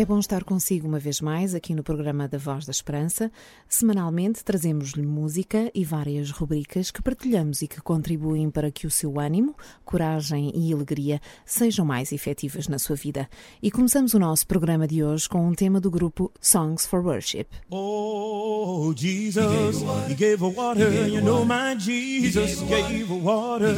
É bom estar consigo uma vez mais aqui no programa da Voz da Esperança. Semanalmente trazemos-lhe música e várias rubricas que partilhamos e que contribuem para que o seu ânimo, coragem e alegria sejam mais efetivas na sua vida. E começamos o nosso programa de hoje com um tema do grupo Songs for Worship. Oh, Jesus, He gave a water, you know my Jesus gave a water.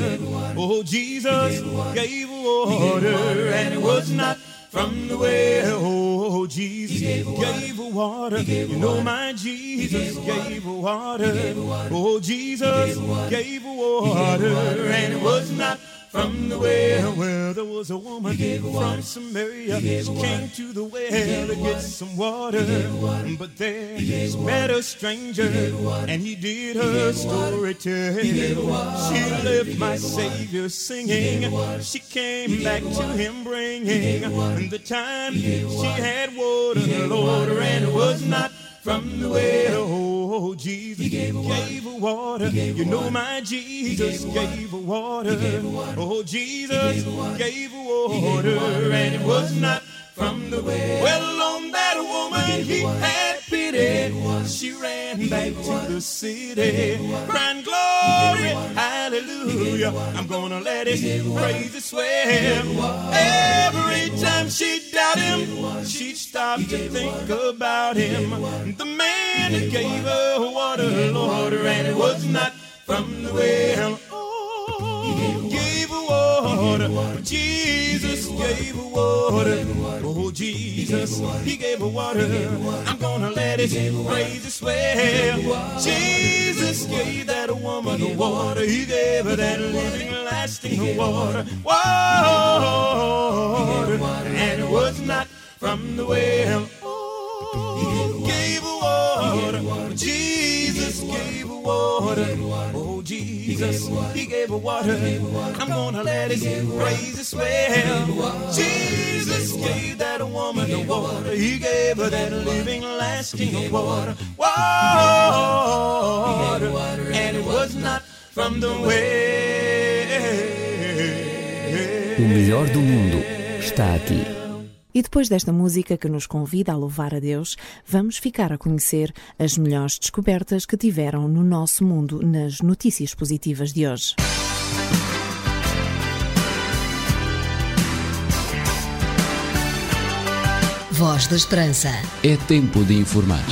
Oh, Jesus gave a water, and it was not from the well. Oh, Jesus gave a water. gave You know my Jesus gave a water. Oh, Jesus gave a water, and it was not from the well. Well, there was a woman from Samaria. She came to the well to get some water. But there met a stranger, and he did her story tell. She left my Savior singing. She came back to him bringing the time she had water, Lord, and it was not from the well. Oh, Jesus gave a water. You know my Jesus gave a water. Oh, Jesus gave a water, and it was not from the well. Well, on that woman he had pity. She ran back to the city, crying glory, hallelujah. I'm gonna let his praise swell. Every time she doubt him, she'd stop to think about him. The man who gave her water, Lord, and it was not from the well. Oh, gave her water. Gave her water. Oh, Jesus, He gave her water. I'm gonna let His praise swell. Jesus gave that woman the water. He gave her that living, lasting water. Water. And it was not from the well. Oh, gave her water. Jesus gave her water. Jesus, He gave her water. I'm gonna let His praise swell. Jesus gave that woman the water. He gave her that living, lasting water. Water. And it was not from the well. O melhor do mundo está aqui. E depois desta música que nos convida a louvar a Deus, vamos ficar a conhecer as melhores descobertas que tiveram no nosso mundo nas notícias positivas de hoje. Voz da Esperança. É tempo de informar.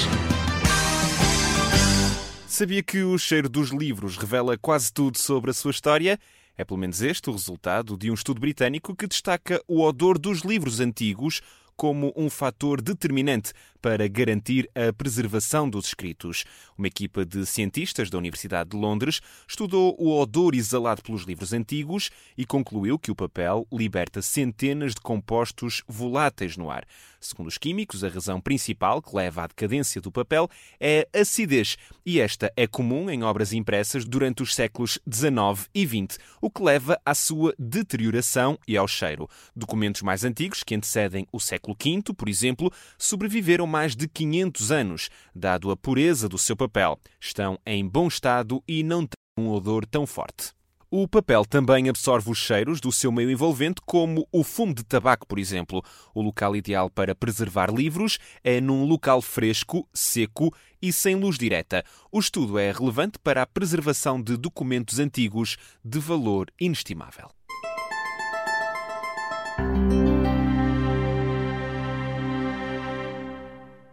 Sabia que o cheiro dos livros revela quase tudo sobre a sua história? É pelo menos este o resultado de um estudo britânico que destaca o odor dos livros antigos como um fator determinante para garantir a preservação dos escritos. Uma equipa de cientistas da Universidade de Londres estudou o odor exalado pelos livros antigos e concluiu que o papel liberta centenas de compostos voláteis no ar. Segundo os químicos, a razão principal que leva à decadência do papel é a acidez, e esta é comum em obras impressas durante os séculos XIX e XX, o que leva à sua deterioração e ao cheiro. Documentos mais antigos, que antecedem o século V, por exemplo, sobreviveram mais de 500 anos, dado a pureza do seu papel. Estão em bom estado e não têm um odor tão forte. O papel também absorve os cheiros do seu meio envolvente, como o fumo de tabaco, por exemplo. O local ideal para preservar livros é num local fresco, seco e sem luz direta. O estudo é relevante para a preservação de documentos antigos de valor inestimável.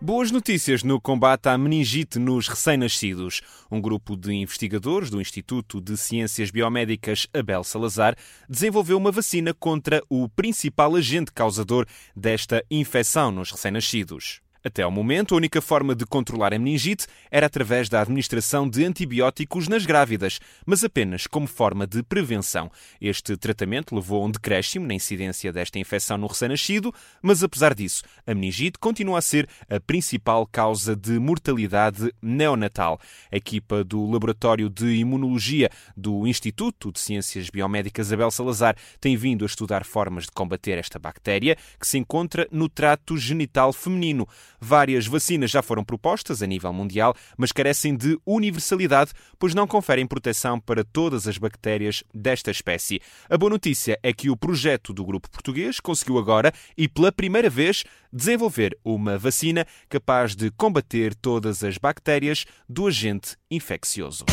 Boas notícias no combate à meningite nos recém-nascidos. Um grupo de investigadores do Instituto de Ciências Biomédicas Abel Salazar desenvolveu uma vacina contra o principal agente causador desta infecção nos recém-nascidos. Até ao momento, a única forma de controlar a meningite era através da administração de antibióticos nas grávidas, mas apenas como forma de prevenção. Este tratamento levou a um decréscimo na incidência desta infecção no recém-nascido, mas apesar disso, a meningite continua a ser a principal causa de mortalidade neonatal. A equipa do Laboratório de Imunologia do Instituto de Ciências Biomédicas Abel Salazar tem vindo a estudar formas de combater esta bactéria que se encontra no trato genital feminino. Várias vacinas já foram propostas a nível mundial, mas carecem de universalidade, pois não conferem proteção para todas as bactérias desta espécie. A boa notícia é que o projeto do grupo português conseguiu agora e pela primeira vez desenvolver uma vacina capaz de combater todas as bactérias do agente infeccioso.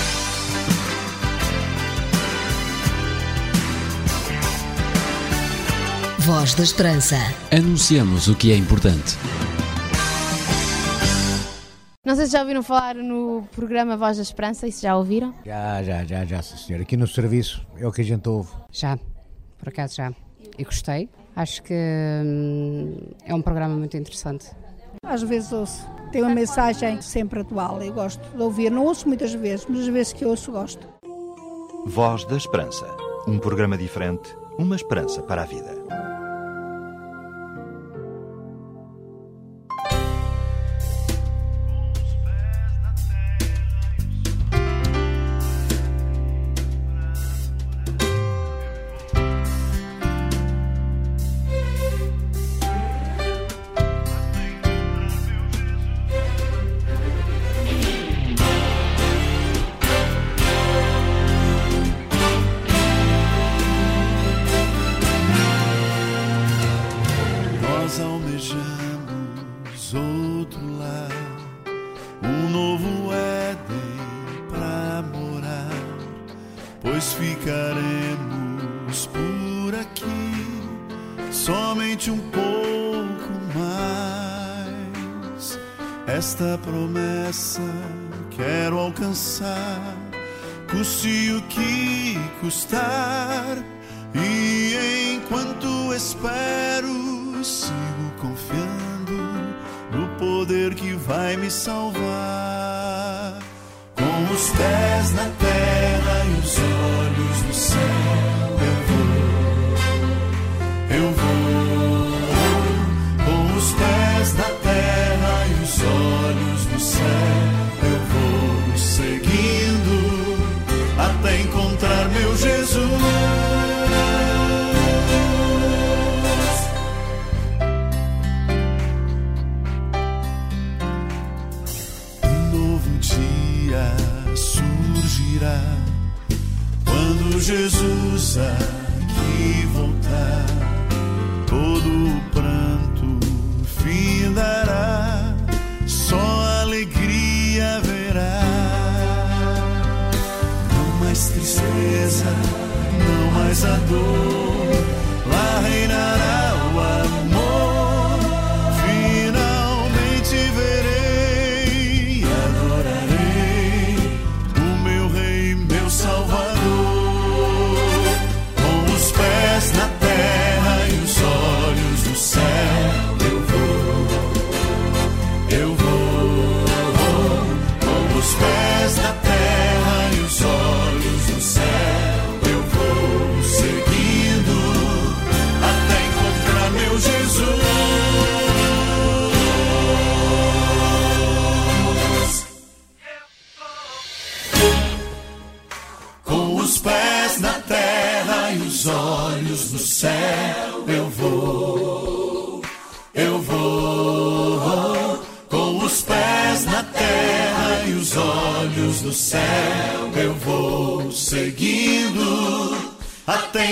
Voz da Esperança. Anunciamos o que é importante. Não sei se já ouviram falar no programa Voz da Esperança, e se já ouviram? Já, já, já, já, sim, senhor. Aqui no serviço é o que a gente ouve. Já, por acaso já. E gostei. Acho que hum, é um programa muito interessante. Às vezes ouço. Tem uma mensagem sempre atual e gosto de ouvir. Não ouço muitas vezes, mas as vezes que ouço gosto. Voz da Esperança. Um programa diferente, uma esperança para a vida. Esta promessa quero alcançar, custe o que custar. E enquanto espero, sigo confiando no poder que vai me salvar. Com os pés na terra e os olhos no céu,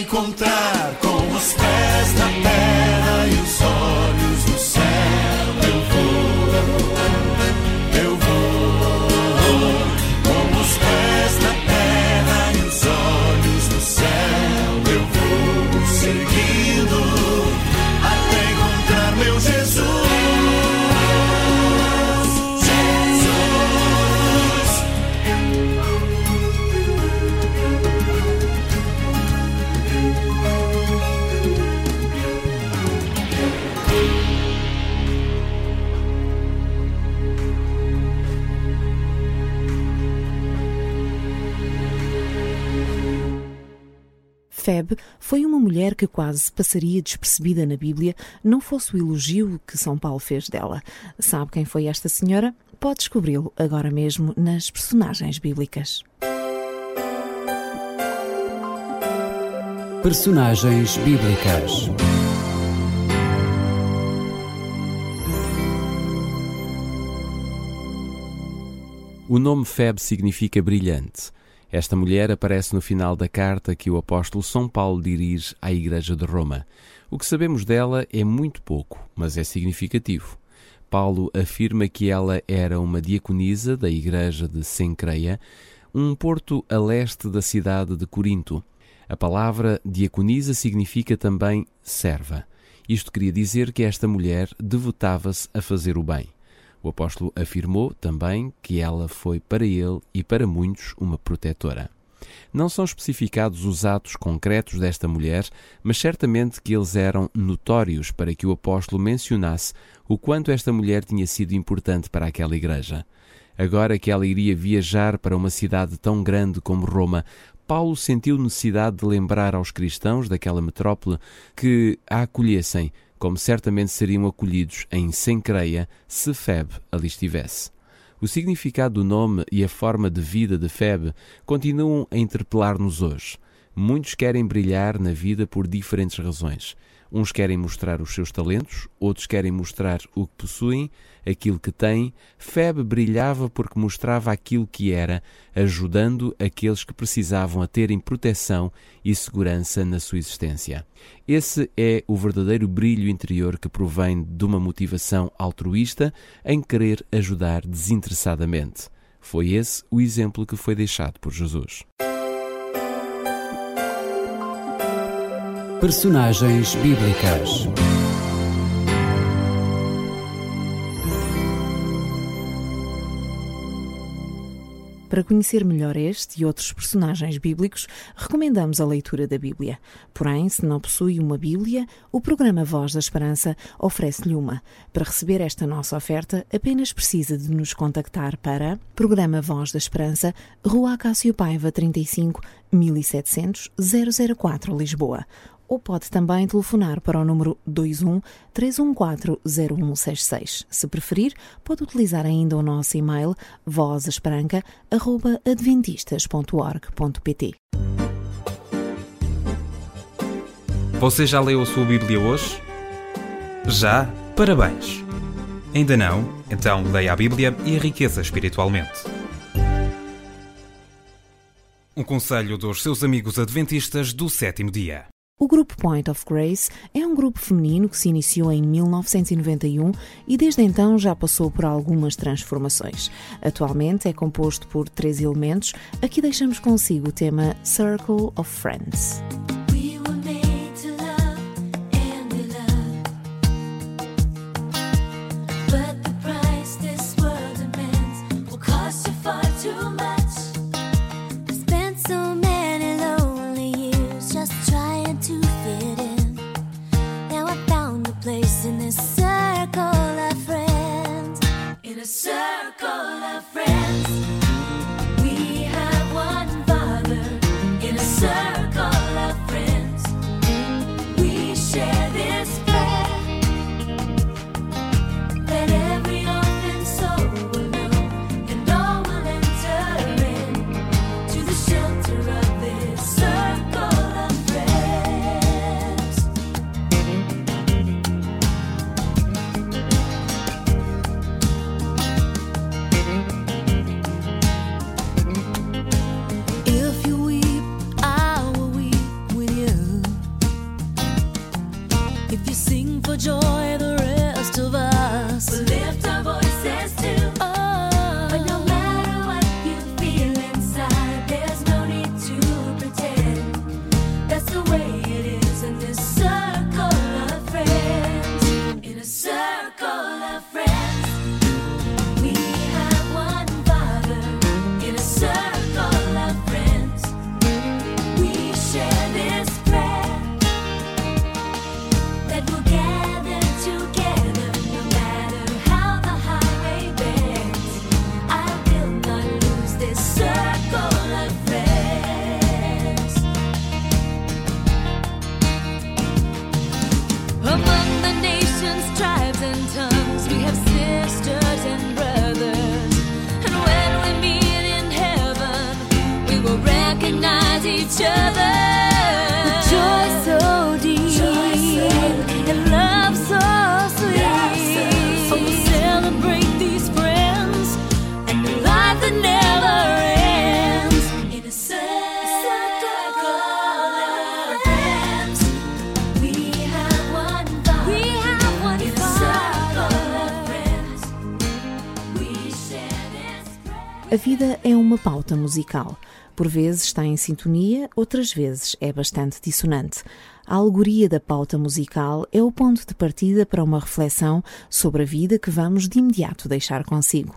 encontrar. Foi uma mulher que quase passaria despercebida na Bíblia, não fosse o elogio que São Paulo fez dela. Sabe quem foi esta senhora? Pode descobri-lo agora mesmo nas personagens bíblicas. Personagens bíblicas. O nome Feb significa brilhante. Esta mulher aparece no final da carta que o apóstolo São Paulo dirige à Igreja de Roma. O que sabemos dela é muito pouco, mas é significativo. Paulo afirma que ela era uma diaconisa da Igreja de Sencreia, um porto a leste da cidade de Corinto. A palavra diaconisa significa também serva. Isto queria dizer que esta mulher devotava-se a fazer o bem. O apóstolo afirmou também que ela foi para ele e para muitos uma protetora. Não são especificados os atos concretos desta mulher, mas certamente que eles eram notórios para que o apóstolo mencionasse o quanto esta mulher tinha sido importante para aquela igreja. Agora que ela iria viajar para uma cidade tão grande como Roma, Paulo sentiu necessidade de lembrar aos cristãos daquela metrópole que a acolhessem como certamente seriam acolhidos em Sencreia se Feb ali estivesse. O significado do nome e a forma de vida de Feb continuam a interpelar-nos hoje. Muitos querem brilhar na vida por diferentes razões. Uns querem mostrar os seus talentos, outros querem mostrar o que possuem, aquilo que têm. Feb brilhava porque mostrava aquilo que era, ajudando aqueles que precisavam a terem proteção e segurança na sua existência. Esse é o verdadeiro brilho interior que provém de uma motivação altruísta em querer ajudar desinteressadamente. Foi esse o exemplo que foi deixado por Jesus. Personagens bíblicas. Para conhecer melhor este e outros personagens bíblicos, recomendamos a leitura da Bíblia. Porém, se não possui uma Bíblia, o programa Voz da Esperança oferece-lhe uma. Para receber esta nossa oferta, apenas precisa de nos contactar para Programa Voz da Esperança, Rua Cássio Paiva 35 1700 004 Lisboa ou pode também telefonar para o número 21 314 0166. Se preferir, pode utilizar ainda o nosso e-mail vozesperanca.adventistas.org.pt. Você já leu a sua Bíblia hoje? Já? Parabéns! Ainda não? Então leia a Bíblia e enriqueça espiritualmente. Um conselho dos seus amigos adventistas do sétimo dia. O grupo Point of Grace é um grupo feminino que se iniciou em 1991 e desde então já passou por algumas transformações. Atualmente é composto por três elementos. Aqui deixamos consigo o tema Circle of Friends. Will recognize each other. With joy so deep, and love so sweet. We celebrate these friends and the life that never ends. In a circle of friends, we have one Father. We have one In a circle of friends, we share this. A vida é uma pauta musical. Por vezes está em sintonia, outras vezes é bastante dissonante. A alegoria da pauta musical é o ponto de partida para uma reflexão sobre a vida que vamos de imediato deixar consigo.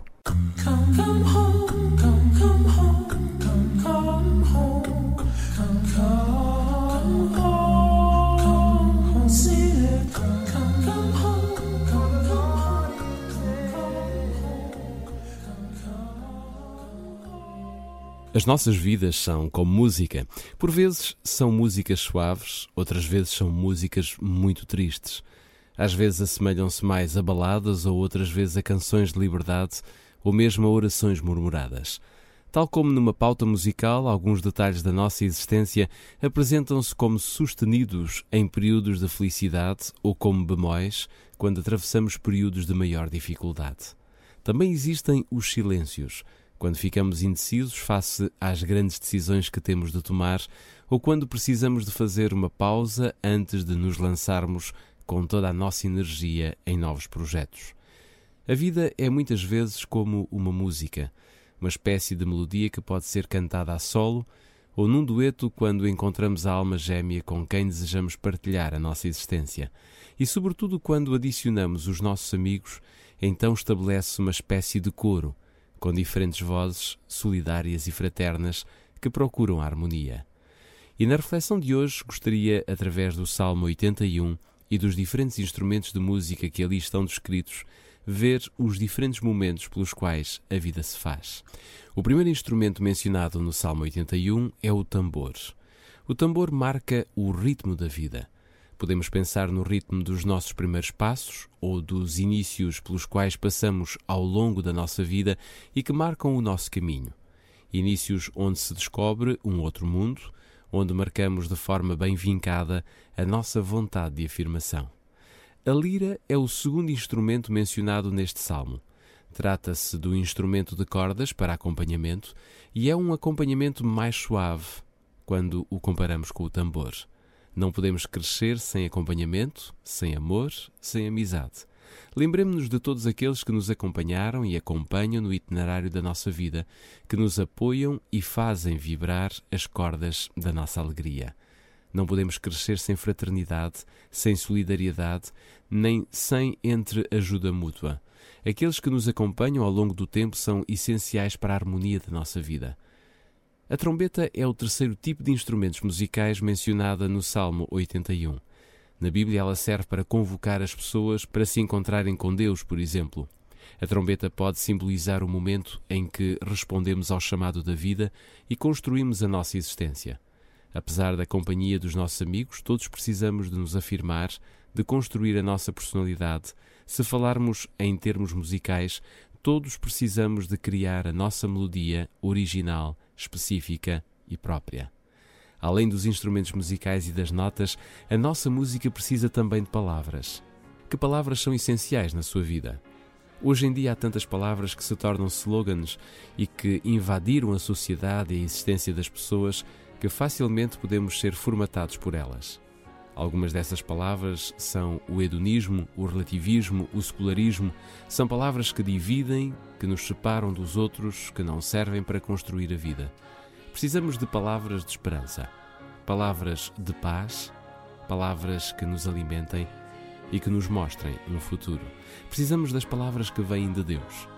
As nossas vidas são como música. Por vezes são músicas suaves, outras vezes são músicas muito tristes. Às vezes assemelham-se mais a baladas ou outras vezes a canções de liberdade ou mesmo a orações murmuradas. Tal como numa pauta musical, alguns detalhes da nossa existência apresentam-se como sustenidos em períodos de felicidade ou como bemóis quando atravessamos períodos de maior dificuldade. Também existem os silêncios quando ficamos indecisos face às grandes decisões que temos de tomar ou quando precisamos de fazer uma pausa antes de nos lançarmos com toda a nossa energia em novos projetos. A vida é muitas vezes como uma música, uma espécie de melodia que pode ser cantada a solo ou num dueto quando encontramos a alma gêmea com quem desejamos partilhar a nossa existência. E, sobretudo, quando adicionamos os nossos amigos, então estabelece uma espécie de coro com diferentes vozes solidárias e fraternas que procuram a harmonia. E na reflexão de hoje gostaria, através do Salmo 81 e dos diferentes instrumentos de música que ali estão descritos, ver os diferentes momentos pelos quais a vida se faz. O primeiro instrumento mencionado no Salmo 81 é o tambor. O tambor marca o ritmo da vida. Podemos pensar no ritmo dos nossos primeiros passos ou dos inícios pelos quais passamos ao longo da nossa vida e que marcam o nosso caminho. Inícios onde se descobre um outro mundo, onde marcamos de forma bem vincada a nossa vontade de afirmação. A lira é o segundo instrumento mencionado neste salmo. Trata-se do instrumento de cordas para acompanhamento e é um acompanhamento mais suave quando o comparamos com o tambor. Não podemos crescer sem acompanhamento, sem amor, sem amizade. Lembremos-nos de todos aqueles que nos acompanharam e acompanham no itinerário da nossa vida, que nos apoiam e fazem vibrar as cordas da nossa alegria. Não podemos crescer sem fraternidade, sem solidariedade, nem sem entre ajuda mútua. Aqueles que nos acompanham ao longo do tempo são essenciais para a harmonia da nossa vida. A trombeta é o terceiro tipo de instrumentos musicais mencionada no Salmo 81. Na Bíblia, ela serve para convocar as pessoas para se encontrarem com Deus, por exemplo. A trombeta pode simbolizar o momento em que respondemos ao chamado da vida e construímos a nossa existência. Apesar da companhia dos nossos amigos, todos precisamos de nos afirmar, de construir a nossa personalidade. Se falarmos em termos musicais, todos precisamos de criar a nossa melodia original, específica e própria. Além dos instrumentos musicais e das notas, a nossa música precisa também de palavras. Que palavras são essenciais na sua vida? Hoje em dia há tantas palavras que se tornam slogans e que invadiram a sociedade e a existência das pessoas que facilmente podemos ser formatados por elas. Algumas dessas palavras são o hedonismo, o relativismo, o secularismo. São palavras que dividem, que nos separam dos outros, que não servem para construir a vida. Precisamos de palavras de esperança, palavras de paz, palavras que nos alimentem e que nos mostrem um futuro. Precisamos das palavras que vêm de Deus.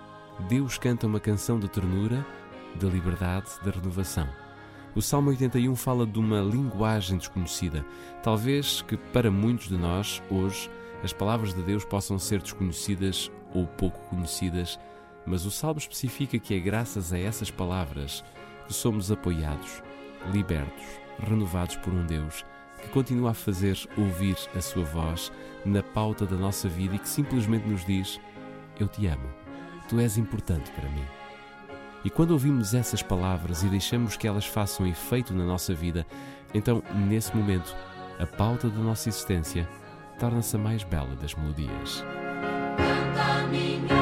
Deus canta uma canção de ternura, de liberdade, de renovação. O Salmo 81 fala de uma linguagem desconhecida. Talvez que para muitos de nós, hoje, as palavras de Deus possam ser desconhecidas ou pouco conhecidas, mas o Salmo especifica que é graças a essas palavras que somos apoiados, libertos, renovados por um Deus que continua a fazer ouvir a sua voz na pauta da nossa vida e que simplesmente nos diz: Eu te amo, tu és importante para mim. E quando ouvimos essas palavras e deixamos que elas façam efeito na nossa vida, então, nesse momento, a pauta da nossa existência torna-se a mais bela das melodias. Canta minha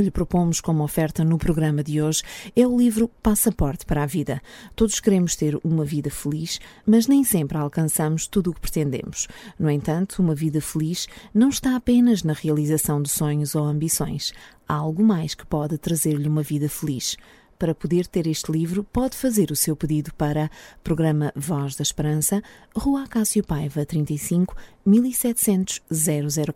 que lhe propomos como oferta no programa de hoje é o livro Passaporte para a Vida. Todos queremos ter uma vida feliz, mas nem sempre alcançamos tudo o que pretendemos. No entanto, uma vida feliz não está apenas na realização de sonhos ou ambições. Há algo mais que pode trazer-lhe uma vida feliz. Para poder ter este livro, pode fazer o seu pedido para Programa Voz da Esperança, Rua Cássio Paiva, 35 1700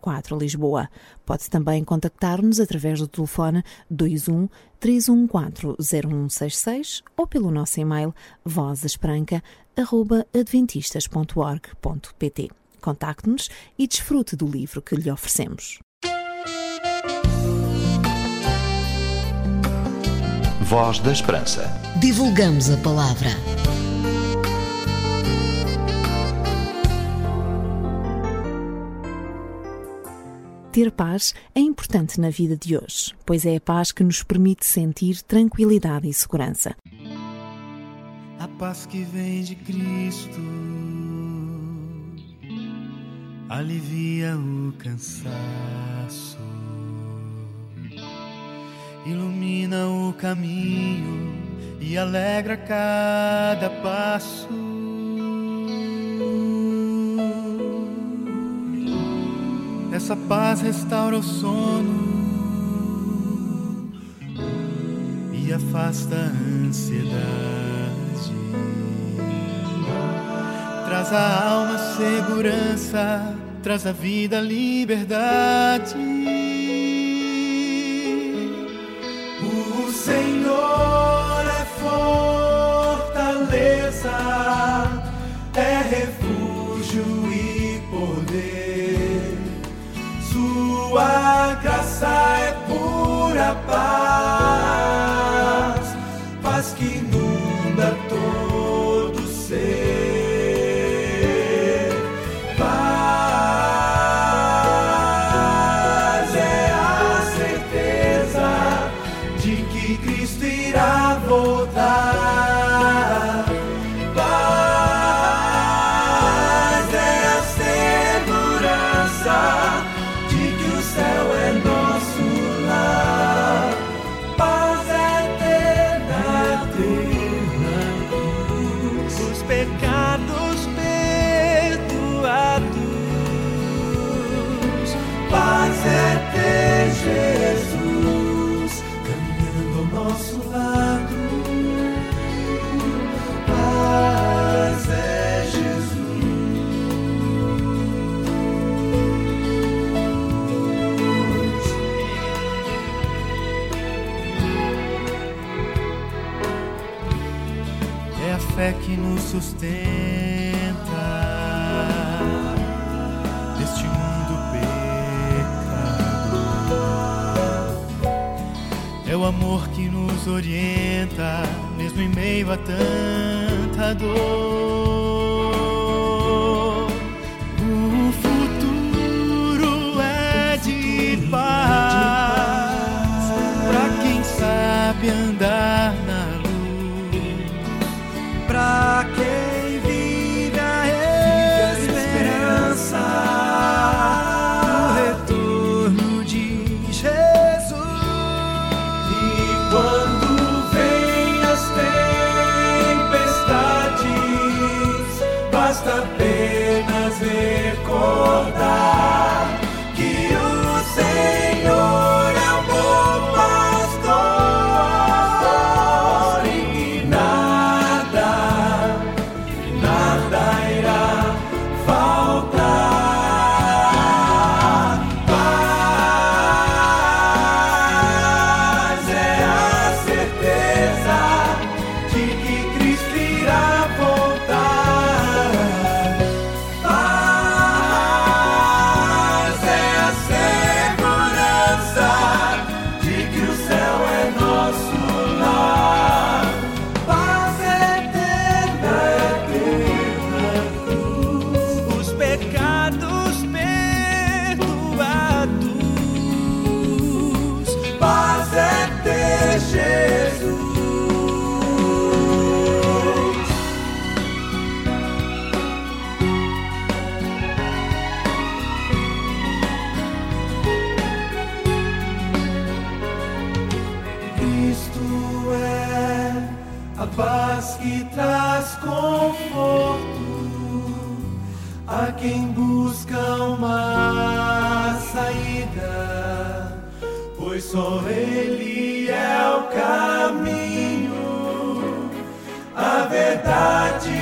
004, Lisboa. Pode também contactar-nos através do telefone 21 314 0166 ou pelo nosso e-mail vozesperanca.adventistas.org.pt. Contacte-nos e desfrute do livro que lhe oferecemos. Voz da Esperança. Divulgamos a palavra. Ter paz é importante na vida de hoje, pois é a paz que nos permite sentir tranquilidade e segurança. A paz que vem de Cristo alivia o cansaço, ilumina o caminho e alegra cada passo. Essa paz restaura o sono e afasta a ansiedade. Traz à alma segurança, traz à vida liberdade. Senhor é fortaleza, é refúgio e poder. Sua graça é pura paz, sustenta neste mundo pecador. É o amor que nos orienta, mesmo em meio a tanta dor. nas recordar. Que traz conforto a quem busca uma saída, pois só Ele é o caminho, a verdade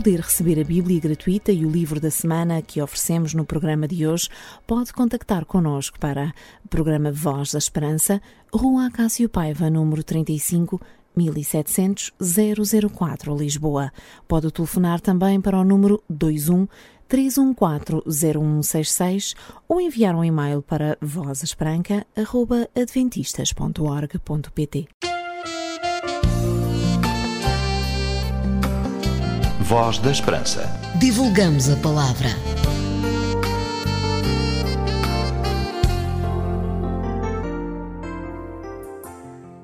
poder receber a Bíblia gratuita e o livro da semana que oferecemos no programa de hoje, pode contactar connosco para programa Voz da Esperança, Rua Acácio Paiva, número 35, 1700 004, Lisboa. Pode telefonar também para o número 21 314 0166 ou enviar um e-mail para vozesbranca.adventistas.org.pt. Voz da Esperança. Divulgamos a palavra.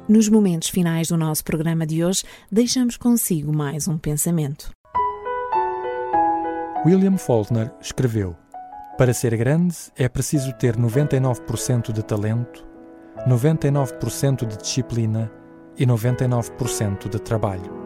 Nos momentos finais do nosso programa de hoje, deixamos consigo mais um pensamento. William Faulkner escreveu: Para ser grande é preciso ter 99% de talento, 99% de disciplina e 99% de trabalho.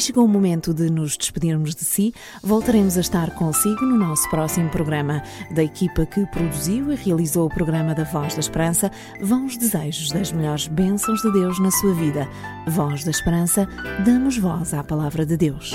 Chegou o momento de nos despedirmos de si. Voltaremos a estar consigo no nosso próximo programa. Da equipa que produziu e realizou o programa da Voz da Esperança, vão os desejos das melhores bênçãos de Deus na sua vida. Voz da Esperança, damos voz à palavra de Deus.